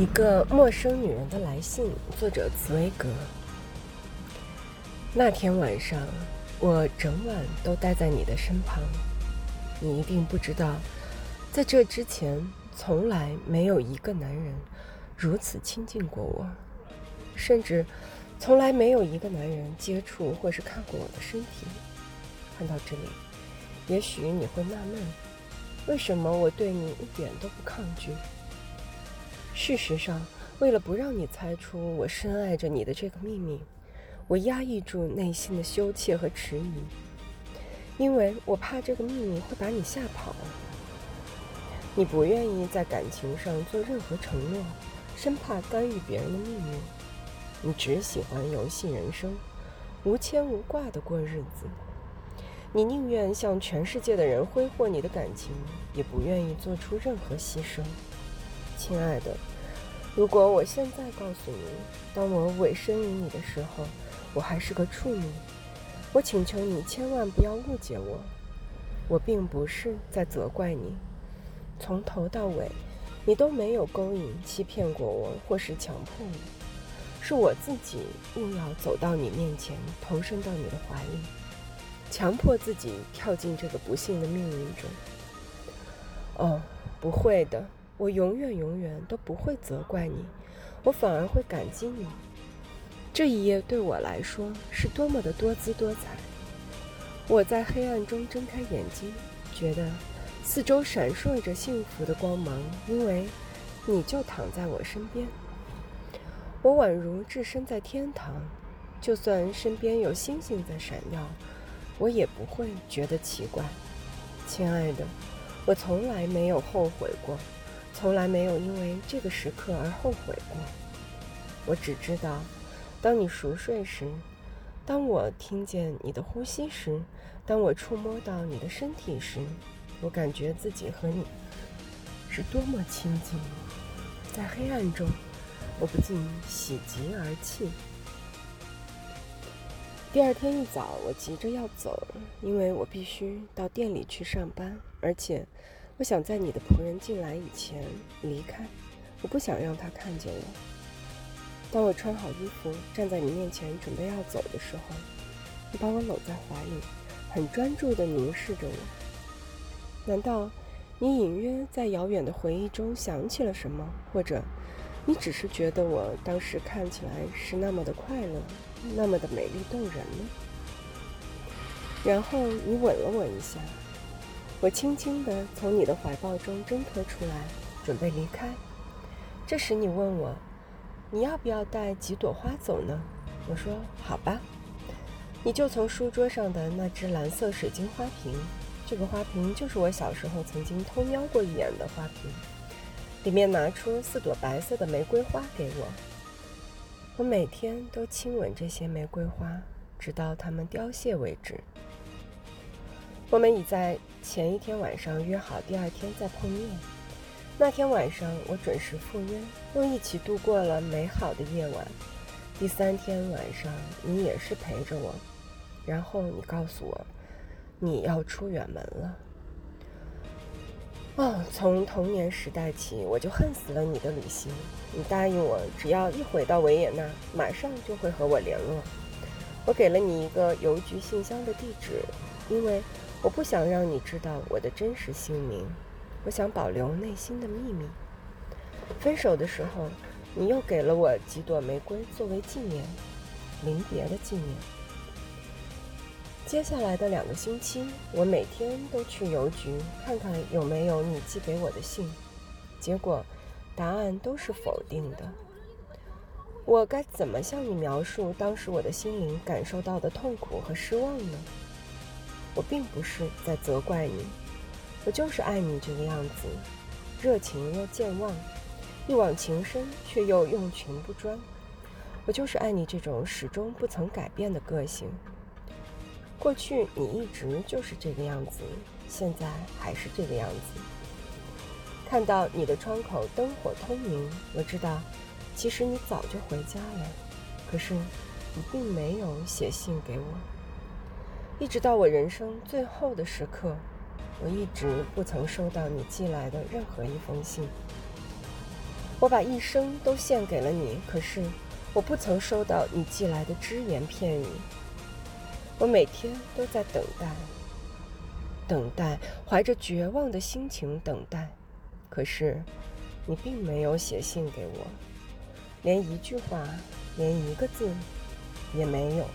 一个陌生女人的来信，作者茨威格。那天晚上，我整晚都待在你的身旁。你一定不知道，在这之前，从来没有一个男人如此亲近过我，甚至从来没有一个男人接触或是看过我的身体。看到这里，也许你会纳闷，为什么我对你一点都不抗拒？事实上，为了不让你猜出我深爱着你的这个秘密，我压抑住内心的羞怯和迟疑，因为我怕这个秘密会把你吓跑。你不愿意在感情上做任何承诺，生怕干预别人的命运。你只喜欢游戏人生，无牵无挂的过日子。你宁愿向全世界的人挥霍你的感情，也不愿意做出任何牺牲。亲爱的，如果我现在告诉你，当我委身于你的时候，我还是个处女，我请求你千万不要误解我。我并不是在责怪你，从头到尾，你都没有勾引、欺骗过我，或是强迫我，是我自己硬要走到你面前，投身到你的怀里，强迫自己跳进这个不幸的命运中。哦，不会的。我永远永远都不会责怪你，我反而会感激你。这一夜对我来说是多么的多姿多彩。我在黑暗中睁开眼睛，觉得四周闪烁着幸福的光芒，因为你就躺在我身边。我宛如置身在天堂，就算身边有星星在闪耀，我也不会觉得奇怪。亲爱的，我从来没有后悔过。从来没有因为这个时刻而后悔过。我只知道，当你熟睡时，当我听见你的呼吸时，当我触摸到你的身体时，我感觉自己和你是多么亲近。在黑暗中，我不禁喜极而泣。第二天一早，我急着要走，因为我必须到店里去上班，而且。我想在你的仆人进来以前离开，我不想让他看见我。当我穿好衣服站在你面前准备要走的时候，你把我搂在怀里，很专注地凝视着我。难道你隐约在遥远的回忆中想起了什么，或者你只是觉得我当时看起来是那么的快乐，那么的美丽动人呢？然后你吻了我一下。我轻轻地从你的怀抱中挣脱出来，准备离开。这时你问我，你要不要带几朵花走呢？我说好吧。你就从书桌上的那只蓝色水晶花瓶，这个花瓶就是我小时候曾经偷瞄过一眼的花瓶，里面拿出四朵白色的玫瑰花给我。我每天都亲吻这些玫瑰花，直到它们凋谢为止。我们已在前一天晚上约好第二天再碰面。那天晚上我准时赴约，又一起度过了美好的夜晚。第三天晚上你也是陪着我，然后你告诉我你要出远门了。哦，从童年时代起我就恨死了你的旅行。你答应我，只要一回到维也纳，马上就会和我联络。我给了你一个邮局信箱的地址，因为。我不想让你知道我的真实姓名，我想保留内心的秘密。分手的时候，你又给了我几朵玫瑰作为纪念，临别的纪念。接下来的两个星期，我每天都去邮局看看有没有你寄给我的信，结果答案都是否定的。我该怎么向你描述当时我的心灵感受到的痛苦和失望呢？我并不是在责怪你，我就是爱你这个样子，热情又健忘，一往情深却又用情不专。我就是爱你这种始终不曾改变的个性。过去你一直就是这个样子，现在还是这个样子。看到你的窗口灯火通明，我知道，其实你早就回家了，可是你并没有写信给我。一直到我人生最后的时刻，我一直不曾收到你寄来的任何一封信。我把一生都献给了你，可是我不曾收到你寄来的只言片语。我每天都在等待，等待，怀着绝望的心情等待。可是，你并没有写信给我，连一句话，连一个字，也没有。